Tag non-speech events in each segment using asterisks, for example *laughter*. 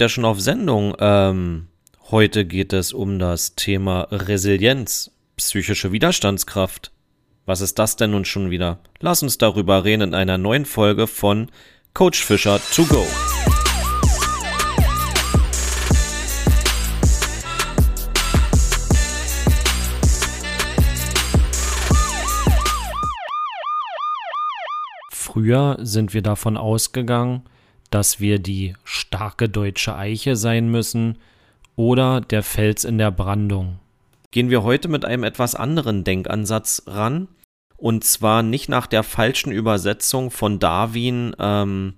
der schon auf Sendung. Ähm, heute geht es um das Thema Resilienz, psychische Widerstandskraft. Was ist das denn nun schon wieder? Lass uns darüber reden in einer neuen Folge von Coach Fischer to go. Früher sind wir davon ausgegangen, dass wir die starke deutsche Eiche sein müssen oder der Fels in der Brandung. Gehen wir heute mit einem etwas anderen Denkansatz ran und zwar nicht nach der falschen Übersetzung von Darwin ähm,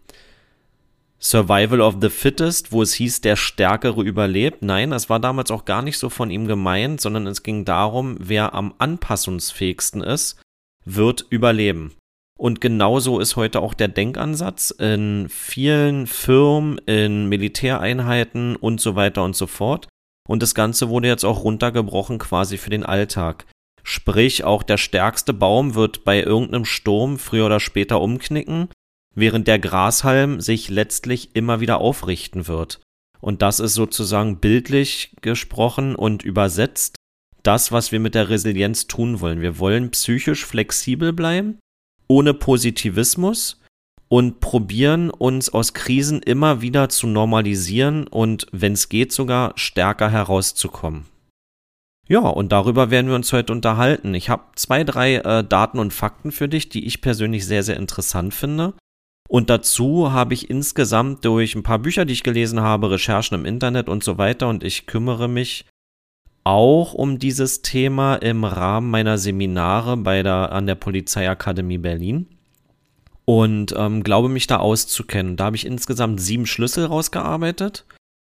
Survival of the Fittest, wo es hieß, der Stärkere überlebt. Nein, das war damals auch gar nicht so von ihm gemeint, sondern es ging darum, wer am anpassungsfähigsten ist, wird überleben. Und genauso ist heute auch der Denkansatz in vielen Firmen, in Militäreinheiten und so weiter und so fort. Und das Ganze wurde jetzt auch runtergebrochen quasi für den Alltag. Sprich, auch der stärkste Baum wird bei irgendeinem Sturm früher oder später umknicken, während der Grashalm sich letztlich immer wieder aufrichten wird. Und das ist sozusagen bildlich gesprochen und übersetzt das, was wir mit der Resilienz tun wollen. Wir wollen psychisch flexibel bleiben, ohne Positivismus und probieren uns aus Krisen immer wieder zu normalisieren und, wenn es geht, sogar stärker herauszukommen. Ja, und darüber werden wir uns heute unterhalten. Ich habe zwei, drei äh, Daten und Fakten für dich, die ich persönlich sehr, sehr interessant finde. Und dazu habe ich insgesamt durch ein paar Bücher, die ich gelesen habe, Recherchen im Internet und so weiter, und ich kümmere mich auch um dieses Thema im Rahmen meiner Seminare bei der, an der Polizeiakademie Berlin. Und ähm, glaube mich da auszukennen. Da habe ich insgesamt sieben Schlüssel rausgearbeitet.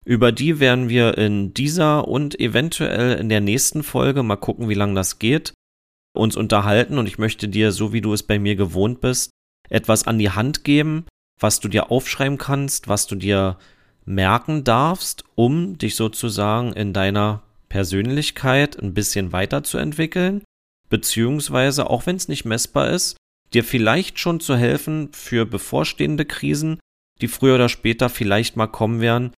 Über die werden wir in dieser und eventuell in der nächsten Folge, mal gucken, wie lange das geht, uns unterhalten. Und ich möchte dir, so wie du es bei mir gewohnt bist, etwas an die Hand geben, was du dir aufschreiben kannst, was du dir merken darfst, um dich sozusagen in deiner Persönlichkeit ein bisschen weiterzuentwickeln, beziehungsweise, auch wenn es nicht messbar ist, dir vielleicht schon zu helfen für bevorstehende Krisen, die früher oder später vielleicht mal kommen werden,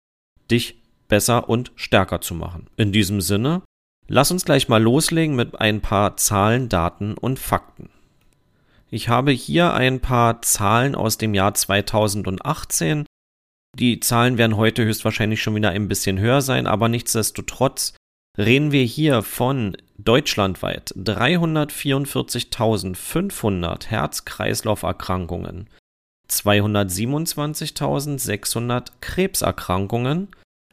dich besser und stärker zu machen. In diesem Sinne, lass uns gleich mal loslegen mit ein paar Zahlen, Daten und Fakten. Ich habe hier ein paar Zahlen aus dem Jahr 2018. Die Zahlen werden heute höchstwahrscheinlich schon wieder ein bisschen höher sein, aber nichtsdestotrotz reden wir hier von deutschlandweit 344.500 Herz-Kreislauf-Erkrankungen, 227.600 Krebserkrankungen,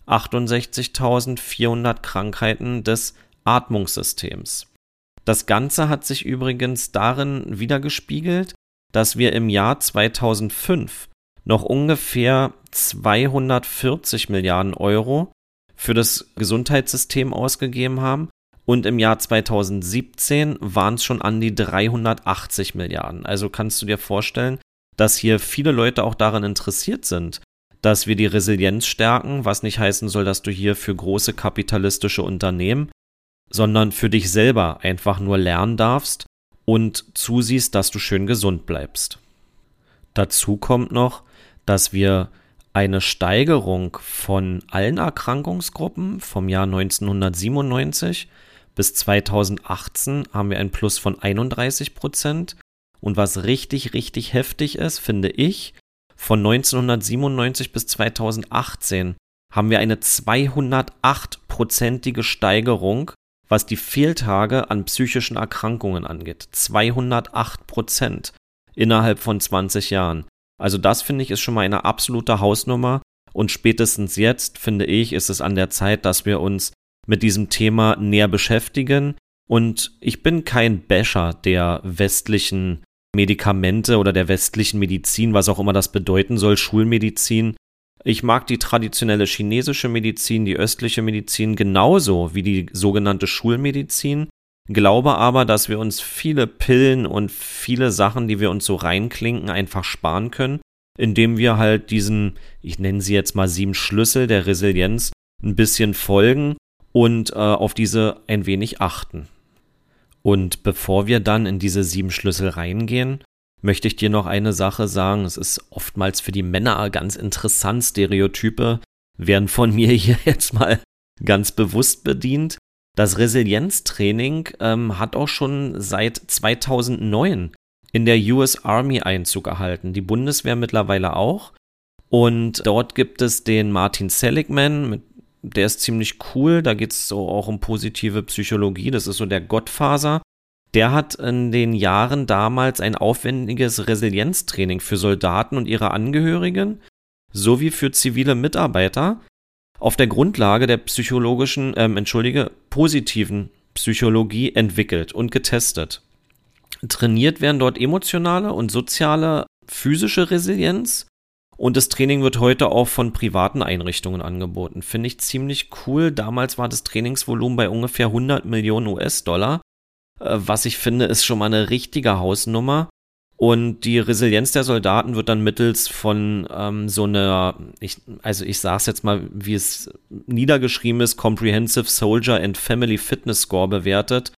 68.400 Krankheiten des Atmungssystems. Das Ganze hat sich übrigens darin wiedergespiegelt, dass wir im Jahr 2005 noch ungefähr 240 Milliarden Euro für das Gesundheitssystem ausgegeben haben und im Jahr 2017 waren es schon an die 380 Milliarden. Also kannst du dir vorstellen, dass hier viele Leute auch daran interessiert sind, dass wir die Resilienz stärken, was nicht heißen soll, dass du hier für große kapitalistische Unternehmen, sondern für dich selber einfach nur lernen darfst und zusiehst, dass du schön gesund bleibst. Dazu kommt noch, dass wir eine Steigerung von allen Erkrankungsgruppen vom Jahr 1997 bis 2018 haben wir ein Plus von 31 Prozent und was richtig, richtig heftig ist, finde ich, von 1997 bis 2018 haben wir eine 208-prozentige Steigerung, was die Fehltage an psychischen Erkrankungen angeht. 208 Prozent innerhalb von 20 Jahren. Also das finde ich ist schon mal eine absolute Hausnummer. Und spätestens jetzt, finde ich, ist es an der Zeit, dass wir uns mit diesem Thema näher beschäftigen. Und ich bin kein Basher der westlichen Medikamente oder der westlichen Medizin, was auch immer das bedeuten soll, Schulmedizin. Ich mag die traditionelle chinesische Medizin, die östliche Medizin genauso wie die sogenannte Schulmedizin, glaube aber, dass wir uns viele Pillen und viele Sachen, die wir uns so reinklinken, einfach sparen können, indem wir halt diesen, ich nenne sie jetzt mal sieben Schlüssel der Resilienz, ein bisschen folgen und äh, auf diese ein wenig achten. Und bevor wir dann in diese sieben Schlüssel reingehen, möchte ich dir noch eine Sache sagen. Es ist oftmals für die Männer ganz interessant, Stereotype werden von mir *laughs* hier jetzt mal ganz bewusst bedient. Das Resilienztraining ähm, hat auch schon seit 2009 in der US Army Einzug erhalten. Die Bundeswehr mittlerweile auch. Und dort gibt es den Martin Seligman, der ist ziemlich cool. Da geht es so auch um positive Psychologie. Das ist so der Gottfaser. Der hat in den Jahren damals ein aufwendiges Resilienztraining für Soldaten und ihre Angehörigen sowie für zivile Mitarbeiter auf der Grundlage der psychologischen, ähm, entschuldige, positiven Psychologie entwickelt und getestet. Trainiert werden dort emotionale und soziale physische Resilienz und das Training wird heute auch von privaten Einrichtungen angeboten. Finde ich ziemlich cool. Damals war das Trainingsvolumen bei ungefähr 100 Millionen US-Dollar. Äh, was ich finde, ist schon mal eine richtige Hausnummer. Und die Resilienz der Soldaten wird dann mittels von ähm, so einer, ich, also ich sage es jetzt mal, wie es niedergeschrieben ist, Comprehensive Soldier and Family Fitness Score bewertet.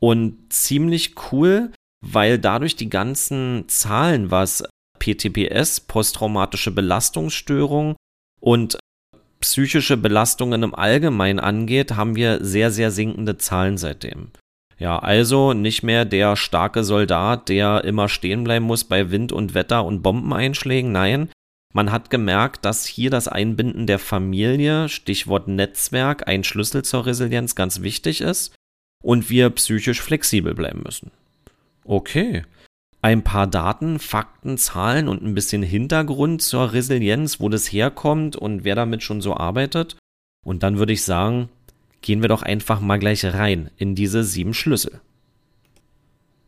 Und ziemlich cool, weil dadurch die ganzen Zahlen, was PTBS, posttraumatische Belastungsstörung und psychische Belastungen im Allgemeinen angeht, haben wir sehr, sehr sinkende Zahlen seitdem. Ja, also nicht mehr der starke Soldat, der immer stehen bleiben muss bei Wind und Wetter und Bombeneinschlägen. Nein, man hat gemerkt, dass hier das Einbinden der Familie, Stichwort Netzwerk, ein Schlüssel zur Resilienz ganz wichtig ist und wir psychisch flexibel bleiben müssen. Okay. Ein paar Daten, Fakten, Zahlen und ein bisschen Hintergrund zur Resilienz, wo das herkommt und wer damit schon so arbeitet. Und dann würde ich sagen, gehen wir doch einfach mal gleich rein in diese sieben Schlüssel.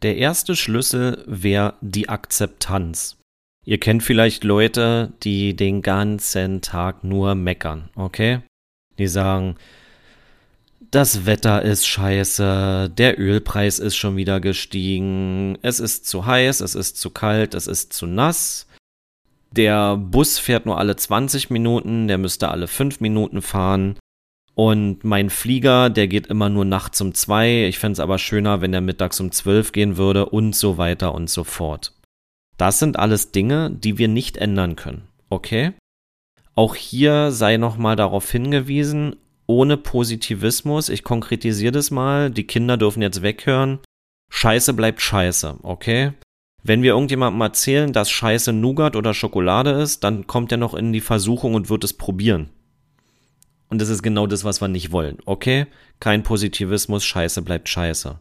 Der erste Schlüssel wäre die Akzeptanz. Ihr kennt vielleicht Leute, die den ganzen Tag nur meckern, okay? Die sagen, das Wetter ist scheiße, der Ölpreis ist schon wieder gestiegen, es ist zu heiß, es ist zu kalt, es ist zu nass. Der Bus fährt nur alle 20 Minuten, der müsste alle 5 Minuten fahren. Und mein Flieger, der geht immer nur nachts um zwei. Ich fände es aber schöner, wenn der mittags um zwölf gehen würde und so weiter und so fort. Das sind alles Dinge, die wir nicht ändern können. Okay? Auch hier sei nochmal darauf hingewiesen, ohne Positivismus, ich konkretisiere das mal, die Kinder dürfen jetzt weghören. Scheiße bleibt scheiße, okay? Wenn wir irgendjemandem erzählen, dass Scheiße Nougat oder Schokolade ist, dann kommt er noch in die Versuchung und wird es probieren. Und das ist genau das, was wir nicht wollen. Okay? Kein Positivismus, Scheiße bleibt Scheiße.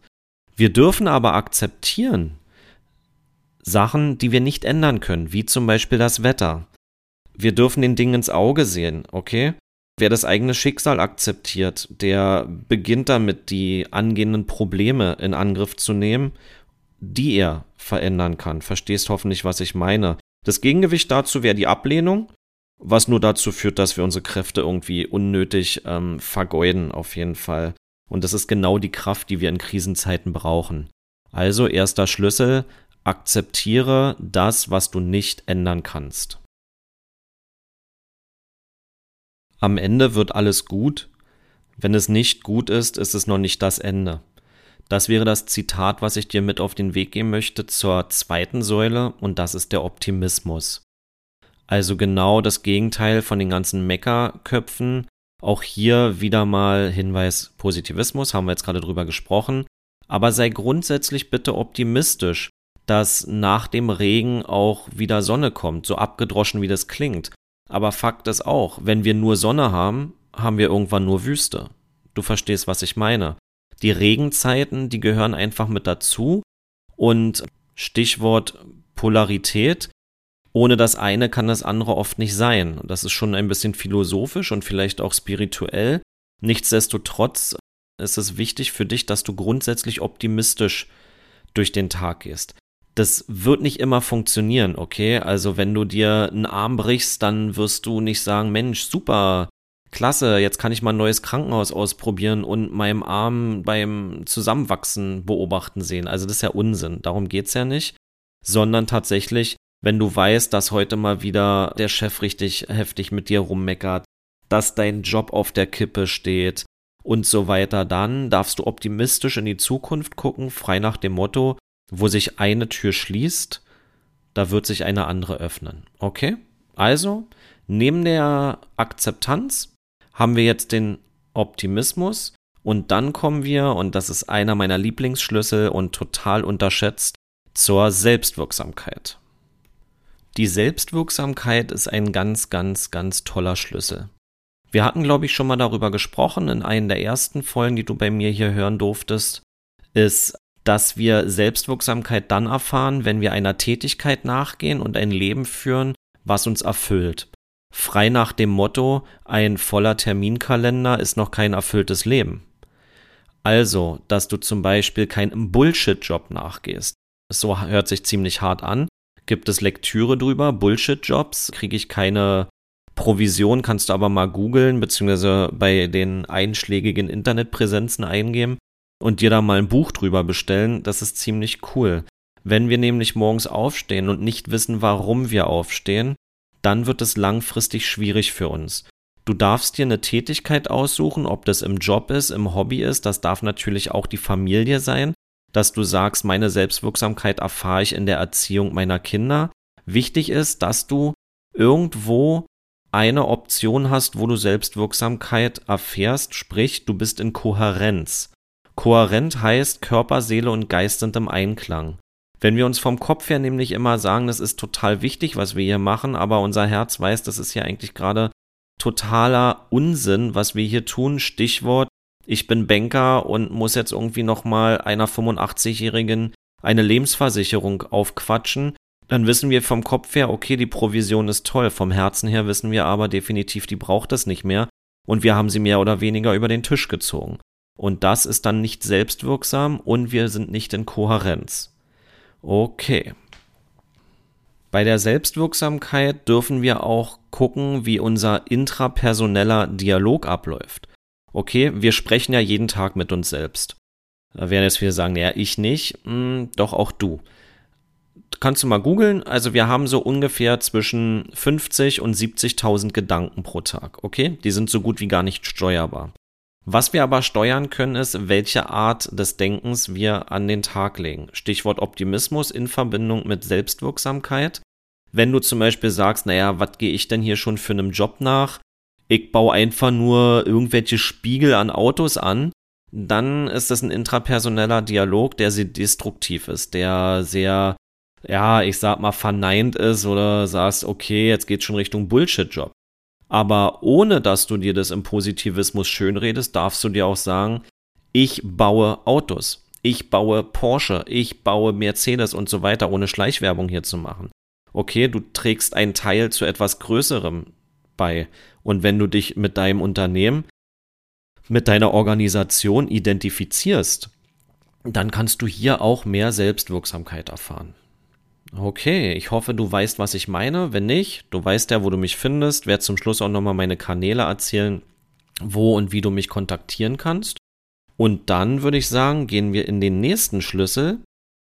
Wir dürfen aber akzeptieren Sachen, die wir nicht ändern können, wie zum Beispiel das Wetter. Wir dürfen den Dingen ins Auge sehen, okay? Wer das eigene Schicksal akzeptiert, der beginnt damit, die angehenden Probleme in Angriff zu nehmen, die er verändern kann. Verstehst hoffentlich, was ich meine. Das Gegengewicht dazu wäre die Ablehnung was nur dazu führt, dass wir unsere Kräfte irgendwie unnötig ähm, vergeuden, auf jeden Fall. Und das ist genau die Kraft, die wir in Krisenzeiten brauchen. Also erster Schlüssel, akzeptiere das, was du nicht ändern kannst. Am Ende wird alles gut. Wenn es nicht gut ist, ist es noch nicht das Ende. Das wäre das Zitat, was ich dir mit auf den Weg geben möchte zur zweiten Säule, und das ist der Optimismus. Also genau das Gegenteil von den ganzen Meckerköpfen. Auch hier wieder mal Hinweis Positivismus, haben wir jetzt gerade drüber gesprochen. Aber sei grundsätzlich bitte optimistisch, dass nach dem Regen auch wieder Sonne kommt, so abgedroschen wie das klingt. Aber Fakt ist auch, wenn wir nur Sonne haben, haben wir irgendwann nur Wüste. Du verstehst, was ich meine. Die Regenzeiten, die gehören einfach mit dazu. Und Stichwort Polarität, ohne das eine kann das andere oft nicht sein. Das ist schon ein bisschen philosophisch und vielleicht auch spirituell. Nichtsdestotrotz ist es wichtig für dich, dass du grundsätzlich optimistisch durch den Tag gehst. Das wird nicht immer funktionieren, okay? Also wenn du dir einen Arm brichst, dann wirst du nicht sagen, Mensch, super, klasse, jetzt kann ich mal ein neues Krankenhaus ausprobieren und meinem Arm beim Zusammenwachsen beobachten sehen. Also das ist ja Unsinn, darum geht's ja nicht, sondern tatsächlich wenn du weißt, dass heute mal wieder der Chef richtig heftig mit dir rummeckert, dass dein Job auf der Kippe steht und so weiter, dann darfst du optimistisch in die Zukunft gucken, frei nach dem Motto, wo sich eine Tür schließt, da wird sich eine andere öffnen. Okay? Also, Neben der Akzeptanz haben wir jetzt den Optimismus und dann kommen wir, und das ist einer meiner Lieblingsschlüssel und total unterschätzt, zur Selbstwirksamkeit. Die Selbstwirksamkeit ist ein ganz, ganz, ganz toller Schlüssel. Wir hatten, glaube ich, schon mal darüber gesprochen in einer der ersten Folgen, die du bei mir hier hören durftest, ist, dass wir Selbstwirksamkeit dann erfahren, wenn wir einer Tätigkeit nachgehen und ein Leben führen, was uns erfüllt. Frei nach dem Motto, ein voller Terminkalender ist noch kein erfülltes Leben. Also, dass du zum Beispiel keinen Bullshit-Job nachgehst. So hört sich ziemlich hart an. Gibt es Lektüre drüber? Bullshit-Jobs? Kriege ich keine Provision? Kannst du aber mal googeln, beziehungsweise bei den einschlägigen Internetpräsenzen eingeben und dir da mal ein Buch drüber bestellen. Das ist ziemlich cool. Wenn wir nämlich morgens aufstehen und nicht wissen, warum wir aufstehen, dann wird es langfristig schwierig für uns. Du darfst dir eine Tätigkeit aussuchen, ob das im Job ist, im Hobby ist, das darf natürlich auch die Familie sein, dass du sagst, meine Selbstwirksamkeit erfahre ich in der Erziehung meiner Kinder. Wichtig ist, dass du irgendwo eine Option hast, wo du Selbstwirksamkeit erfährst, sprich, du bist in Kohärenz. Kohärent heißt, Körper, Seele und Geist sind im Einklang. Wenn wir uns vom Kopf her nämlich immer sagen, das ist total wichtig, was wir hier machen, aber unser Herz weiß, das ist ja eigentlich gerade totaler Unsinn, was wir hier tun. Stichwort ich bin Banker und muss jetzt irgendwie nochmal einer 85-Jährigen eine Lebensversicherung aufquatschen, dann wissen wir vom Kopf her, okay, die Provision ist toll. Vom Herzen her wissen wir aber definitiv, die braucht es nicht mehr. Und wir haben sie mehr oder weniger über den Tisch gezogen. Und das ist dann nicht selbstwirksam und wir sind nicht in Kohärenz. Okay. Bei der Selbstwirksamkeit dürfen wir auch gucken, wie unser intrapersoneller Dialog abläuft okay, wir sprechen ja jeden Tag mit uns selbst. Da werden jetzt viele sagen, naja, ich nicht, hm, doch auch du. Kannst du mal googeln? Also wir haben so ungefähr zwischen 50 und 70.000 Gedanken pro Tag, okay? Die sind so gut wie gar nicht steuerbar. Was wir aber steuern können, ist, welche Art des Denkens wir an den Tag legen. Stichwort Optimismus in Verbindung mit Selbstwirksamkeit. Wenn du zum Beispiel sagst, naja, was gehe ich denn hier schon für einen Job nach? Ich baue einfach nur irgendwelche Spiegel an Autos an, dann ist das ein intrapersoneller Dialog, der sehr destruktiv ist, der sehr, ja, ich sag mal, verneint ist oder sagst, okay, jetzt geht's schon Richtung Bullshit-Job. Aber ohne dass du dir das im Positivismus schönredest, darfst du dir auch sagen, ich baue Autos, ich baue Porsche, ich baue Mercedes und so weiter, ohne Schleichwerbung hier zu machen. Okay, du trägst einen Teil zu etwas Größerem bei. Und wenn du dich mit deinem Unternehmen, mit deiner Organisation identifizierst, dann kannst du hier auch mehr Selbstwirksamkeit erfahren. Okay, ich hoffe, du weißt, was ich meine. Wenn nicht, du weißt ja, wo du mich findest. Werde zum Schluss auch nochmal meine Kanäle erzählen, wo und wie du mich kontaktieren kannst. Und dann würde ich sagen, gehen wir in den nächsten Schlüssel.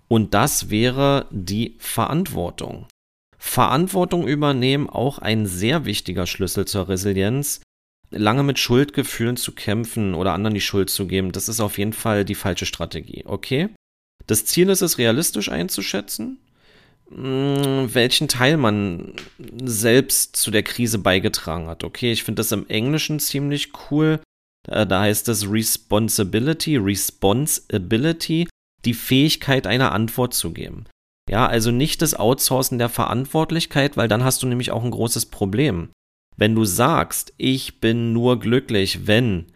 Und das wäre die Verantwortung. Verantwortung übernehmen, auch ein sehr wichtiger Schlüssel zur Resilienz. Lange mit Schuldgefühlen zu kämpfen oder anderen die Schuld zu geben, das ist auf jeden Fall die falsche Strategie, okay? Das Ziel ist es, realistisch einzuschätzen, hm, welchen Teil man selbst zu der Krise beigetragen hat. Okay, ich finde das im Englischen ziemlich cool. Da heißt es Responsibility, Responsibility, die Fähigkeit, eine Antwort zu geben. Ja, also nicht das Outsourcen der Verantwortlichkeit, weil dann hast du nämlich auch ein großes Problem. Wenn du sagst, ich bin nur glücklich, wenn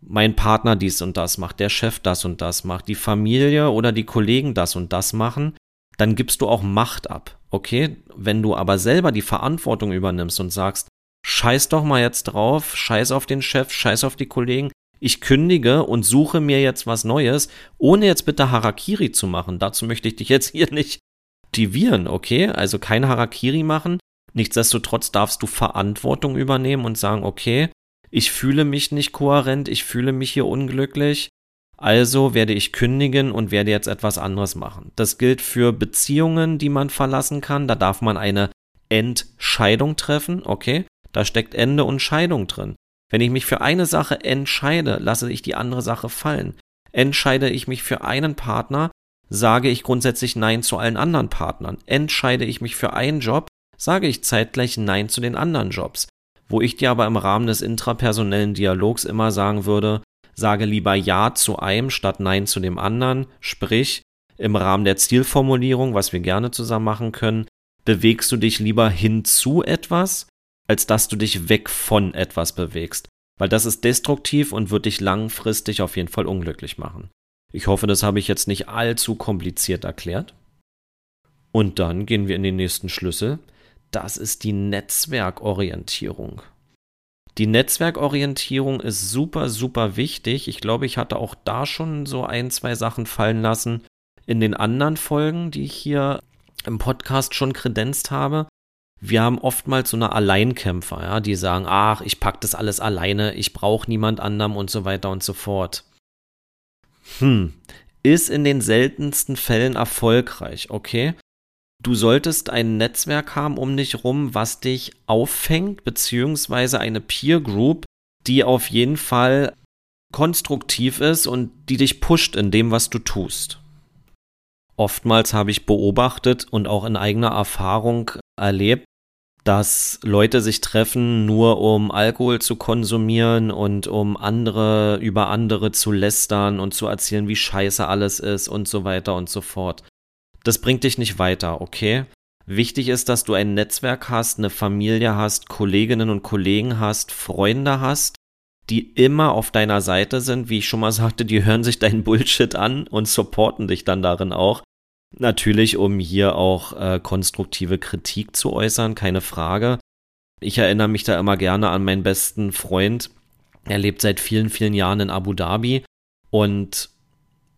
mein Partner dies und das macht, der Chef das und das macht, die Familie oder die Kollegen das und das machen, dann gibst du auch Macht ab. Okay? Wenn du aber selber die Verantwortung übernimmst und sagst, scheiß doch mal jetzt drauf, scheiß auf den Chef, scheiß auf die Kollegen, ich kündige und suche mir jetzt was Neues, ohne jetzt bitte Harakiri zu machen. Dazu möchte ich dich jetzt hier nicht motivieren, okay? Also kein Harakiri machen. Nichtsdestotrotz darfst du Verantwortung übernehmen und sagen, okay, ich fühle mich nicht kohärent, ich fühle mich hier unglücklich, also werde ich kündigen und werde jetzt etwas anderes machen. Das gilt für Beziehungen, die man verlassen kann. Da darf man eine Entscheidung treffen, okay? Da steckt Ende und Scheidung drin. Wenn ich mich für eine Sache entscheide, lasse ich die andere Sache fallen. Entscheide ich mich für einen Partner, sage ich grundsätzlich Nein zu allen anderen Partnern. Entscheide ich mich für einen Job, sage ich zeitgleich Nein zu den anderen Jobs. Wo ich dir aber im Rahmen des intrapersonellen Dialogs immer sagen würde, sage lieber Ja zu einem statt Nein zu dem anderen, sprich, im Rahmen der Zielformulierung, was wir gerne zusammen machen können, bewegst du dich lieber hin zu etwas, als dass du dich weg von etwas bewegst. Weil das ist destruktiv und wird dich langfristig auf jeden Fall unglücklich machen. Ich hoffe, das habe ich jetzt nicht allzu kompliziert erklärt. Und dann gehen wir in den nächsten Schlüssel. Das ist die Netzwerkorientierung. Die Netzwerkorientierung ist super, super wichtig. Ich glaube, ich hatte auch da schon so ein, zwei Sachen fallen lassen in den anderen Folgen, die ich hier im Podcast schon kredenzt habe. Wir haben oftmals so eine Alleinkämpfer, ja, die sagen, ach, ich pack das alles alleine, ich brauche niemand anderem und so weiter und so fort. Hm, ist in den seltensten Fällen erfolgreich, okay? Du solltest ein Netzwerk haben um dich rum, was dich auffängt, beziehungsweise eine Peer Group, die auf jeden Fall konstruktiv ist und die dich pusht in dem, was du tust. Oftmals habe ich beobachtet und auch in eigener Erfahrung erlebt, dass Leute sich treffen, nur um Alkohol zu konsumieren und um andere über andere zu lästern und zu erzählen, wie scheiße alles ist und so weiter und so fort. Das bringt dich nicht weiter, okay? Wichtig ist, dass du ein Netzwerk hast, eine Familie hast, Kolleginnen und Kollegen hast, Freunde hast, die immer auf deiner Seite sind. Wie ich schon mal sagte, die hören sich deinen Bullshit an und supporten dich dann darin auch. Natürlich, um hier auch äh, konstruktive Kritik zu äußern, keine Frage. Ich erinnere mich da immer gerne an meinen besten Freund. Er lebt seit vielen, vielen Jahren in Abu Dhabi und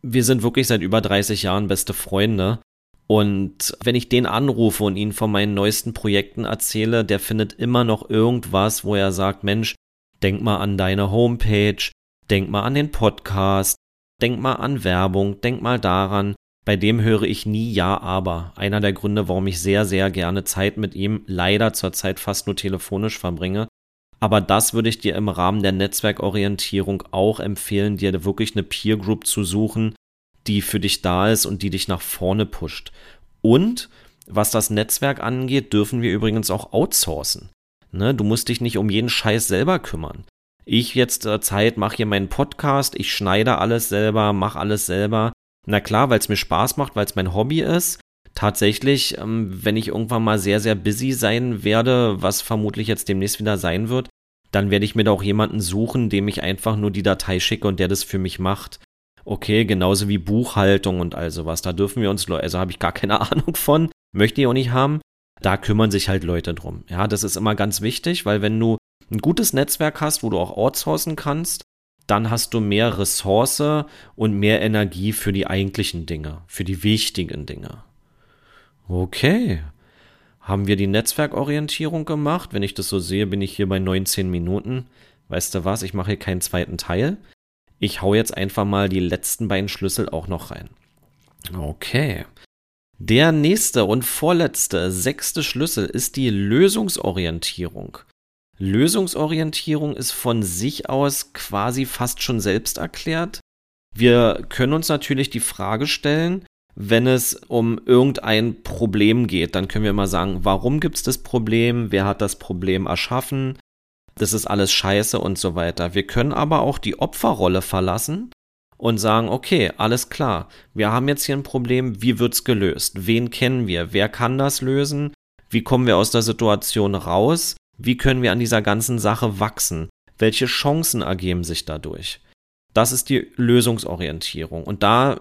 wir sind wirklich seit über 30 Jahren beste Freunde. Und wenn ich den anrufe und ihn von meinen neuesten Projekten erzähle, der findet immer noch irgendwas, wo er sagt, Mensch, denk mal an deine Homepage, denk mal an den Podcast, denk mal an Werbung, denk mal daran. Bei dem höre ich nie Ja, aber. Einer der Gründe, warum ich sehr, sehr gerne Zeit mit ihm leider zurzeit fast nur telefonisch verbringe. Aber das würde ich dir im Rahmen der Netzwerkorientierung auch empfehlen, dir wirklich eine Peer Group zu suchen, die für dich da ist und die dich nach vorne pusht. Und was das Netzwerk angeht, dürfen wir übrigens auch outsourcen. Ne? Du musst dich nicht um jeden Scheiß selber kümmern. Ich jetzt äh, Zeit mache hier meinen Podcast, ich schneide alles selber, mache alles selber. Na klar, weil es mir Spaß macht, weil es mein Hobby ist. Tatsächlich, ähm, wenn ich irgendwann mal sehr, sehr busy sein werde, was vermutlich jetzt demnächst wieder sein wird, dann werde ich mir da auch jemanden suchen, dem ich einfach nur die Datei schicke und der das für mich macht. Okay, genauso wie Buchhaltung und all sowas. Da dürfen wir uns, also habe ich gar keine *laughs* Ahnung von, möchte ich auch nicht haben. Da kümmern sich halt Leute drum. Ja, das ist immer ganz wichtig, weil wenn du ein gutes Netzwerk hast, wo du auch outsourcen kannst, dann hast du mehr Ressource und mehr Energie für die eigentlichen Dinge, für die wichtigen Dinge. Okay. Haben wir die Netzwerkorientierung gemacht? Wenn ich das so sehe, bin ich hier bei 19 Minuten. Weißt du was? Ich mache hier keinen zweiten Teil. Ich hau jetzt einfach mal die letzten beiden Schlüssel auch noch rein. Okay. Der nächste und vorletzte, sechste Schlüssel ist die Lösungsorientierung. Lösungsorientierung ist von sich aus quasi fast schon selbst erklärt. Wir können uns natürlich die Frage stellen, wenn es um irgendein Problem geht, dann können wir immer sagen, warum gibt es das Problem, wer hat das Problem erschaffen, das ist alles scheiße und so weiter. Wir können aber auch die Opferrolle verlassen und sagen, okay, alles klar, wir haben jetzt hier ein Problem, wie wird's gelöst? Wen kennen wir? Wer kann das lösen? Wie kommen wir aus der Situation raus? Wie können wir an dieser ganzen Sache wachsen? Welche Chancen ergeben sich dadurch? Das ist die Lösungsorientierung. Und da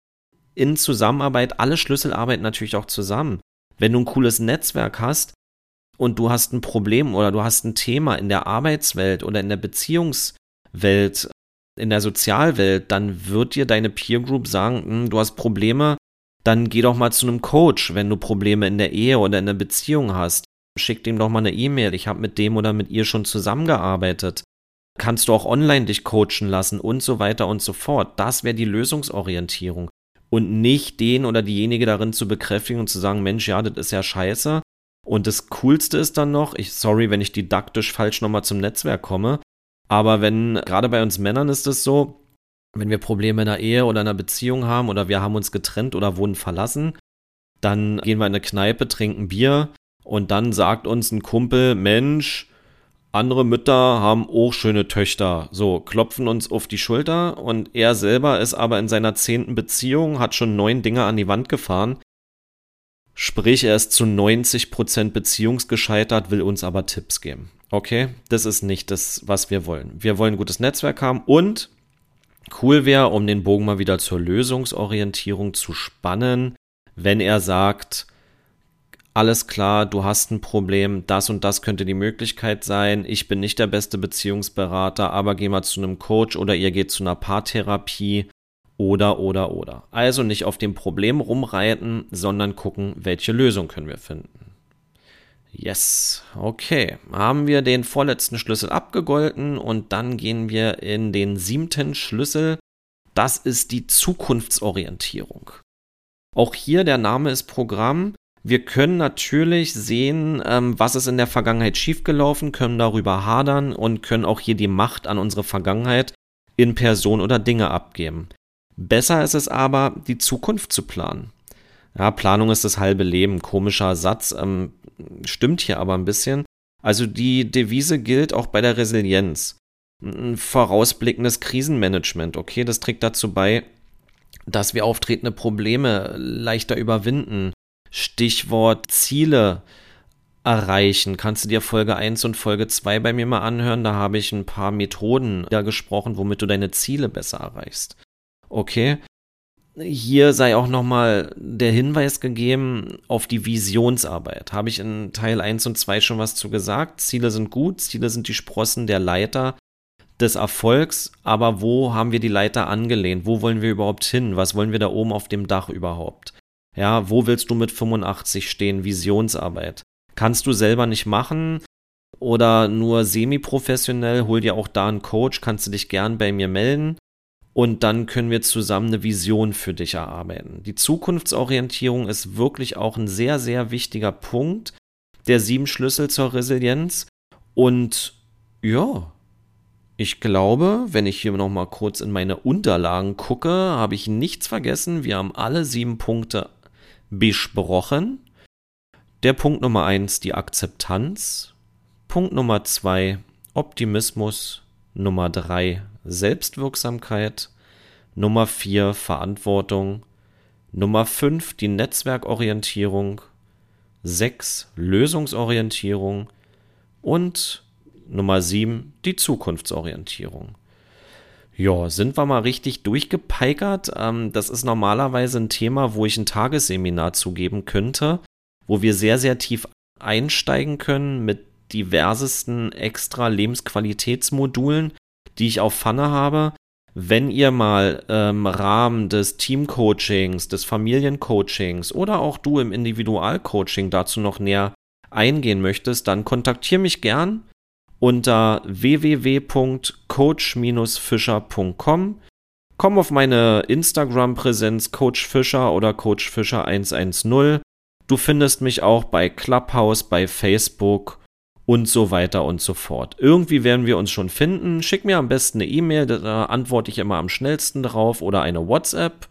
in Zusammenarbeit, alle Schlüssel arbeiten natürlich auch zusammen. Wenn du ein cooles Netzwerk hast, und du hast ein Problem oder du hast ein Thema in der Arbeitswelt oder in der Beziehungswelt, in der Sozialwelt, dann wird dir deine Peer Group sagen, hm, du hast Probleme, dann geh doch mal zu einem Coach, wenn du Probleme in der Ehe oder in der Beziehung hast. Schick dem doch mal eine E-Mail, ich habe mit dem oder mit ihr schon zusammengearbeitet. Kannst du auch online dich coachen lassen und so weiter und so fort. Das wäre die Lösungsorientierung. Und nicht den oder diejenige darin zu bekräftigen und zu sagen, Mensch, ja, das ist ja scheiße, und das Coolste ist dann noch, ich sorry, wenn ich didaktisch falsch nochmal zum Netzwerk komme, aber wenn, gerade bei uns Männern ist es so, wenn wir Probleme in der Ehe oder in einer Beziehung haben oder wir haben uns getrennt oder wurden verlassen, dann gehen wir in eine Kneipe, trinken Bier Und dann sagt uns ein Kumpel, Mensch, andere Mütter haben auch schöne Töchter. So, klopfen uns auf die Schulter und er selber ist aber in seiner zehnten Beziehung, hat schon neun Dinge an die Wand gefahren. Sprich, er ist zu 90% beziehungsgescheitert, will uns aber Tipps geben. Okay, das ist nicht das, was wir wollen. Wir wollen ein gutes Netzwerk haben und cool wäre, um den Bogen mal wieder zur Lösungsorientierung zu spannen, wenn er sagt, alles klar, du hast ein Problem, das und das könnte die Möglichkeit sein, ich bin nicht der beste Beziehungsberater, aber geh mal zu einem Coach oder ihr geht zu einer Paartherapie oder, oder, oder. Also nicht auf dem Problem rumreiten, sondern gucken, welche Lösung können wir finden. Yes, okay. Haben wir den vorletzten Schlüssel abgegolten und dann gehen wir in den siebten Schlüssel. Das ist die Zukunftsorientierung. Auch hier der Name ist Programm. Wir können natürlich sehen, ähm, was ist in der Vergangenheit schiefgelaufen, können darüber hadern und können auch hier die Macht an unsere Vergangenheit in Person oder Dinge abgeben. Besser ist es aber, die Zukunft zu planen. Ja, Planung ist das halbe Leben. Komischer Satz, ähm, stimmt hier aber ein bisschen. Also die Devise gilt auch bei der Resilienz. Ein vorausblickendes Krisenmanagement, okay, das trägt dazu bei, dass wir auftretende Probleme leichter überwinden, Stichwort Ziele erreichen. Kannst du dir Folge 1 und Folge 2 bei mir mal anhören? Da habe ich ein paar Methoden ja gesprochen, womit du deine Ziele besser erreichst. Okay. Hier sei auch nochmal der Hinweis gegeben auf die Visionsarbeit. Habe ich in Teil 1 und 2 schon was zu gesagt? Ziele sind gut, Ziele sind die Sprossen der Leiter des Erfolgs, aber wo haben wir die Leiter angelehnt? Wo wollen wir überhaupt hin? Was wollen wir da oben auf dem Dach überhaupt? Ja, wo willst du mit 85 stehen? Visionsarbeit. Kannst du selber nicht machen oder nur semi-professionell, hol dir auch da einen Coach, kannst du dich gern bei mir melden und dann können wir zusammen eine Vision für dich erarbeiten. Die Zukunftsorientierung ist wirklich auch ein sehr, sehr wichtiger Punkt der sieben Schlüssel zur Resilienz und ja, ich glaube, wenn ich hier noch mal kurz in meine Unterlagen gucke, habe ich nichts vergessen. Wir haben alle sieben Punkte besprochen. Der Punkt Nummer eins die Akzeptanz. Punkt Nummer zwei Optimismus. Nummer drei Selbstwirksamkeit. Nummer vier Verantwortung. Nummer fünf die Netzwerkorientierung. sechs Lösungsorientierung. Und Nummer sieben die Zukunftsorientierung. Ja, sind wir mal richtig durchgepeikert. Ähm, das ist normalerweise ein Thema, wo ich ein Tagesseminar zugeben könnte, wo wir sehr, sehr tief einsteigen können mit diversesten extra Lebensqualitätsmodulen, die ich auf Pfanne habe. Wenn ihr mal im Rahmen des Teamcoachings, des Familiencoachings oder auch du im Individualcoaching dazu noch näher eingehen möchtest, dann kontaktiere mich gern unter www.coach-fischer.com. Komm auf meine Instagram-Präsenz Coach Fischer oder Coach Fischer 110. Du findest mich auch bei Clubhouse, bei Facebook und so weiter und so fort. Irgendwie werden wir uns schon finden. Schick mir am besten eine E-Mail, da antworte ich immer am schnellsten drauf oder eine WhatsApp.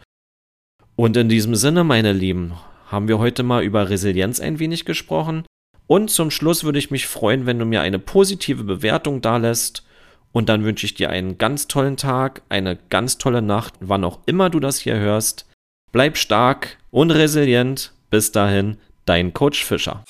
Und in diesem Sinne, meine Lieben, haben wir heute mal über Resilienz ein wenig gesprochen. Und zum Schluss würde ich mich freuen, wenn du mir eine positive Bewertung dalässt. Und dann wünsche ich dir einen ganz tollen Tag, eine ganz tolle Nacht, wann auch immer du das hier hörst. Bleib stark und resilient. Bis dahin, dein Coach Fischer.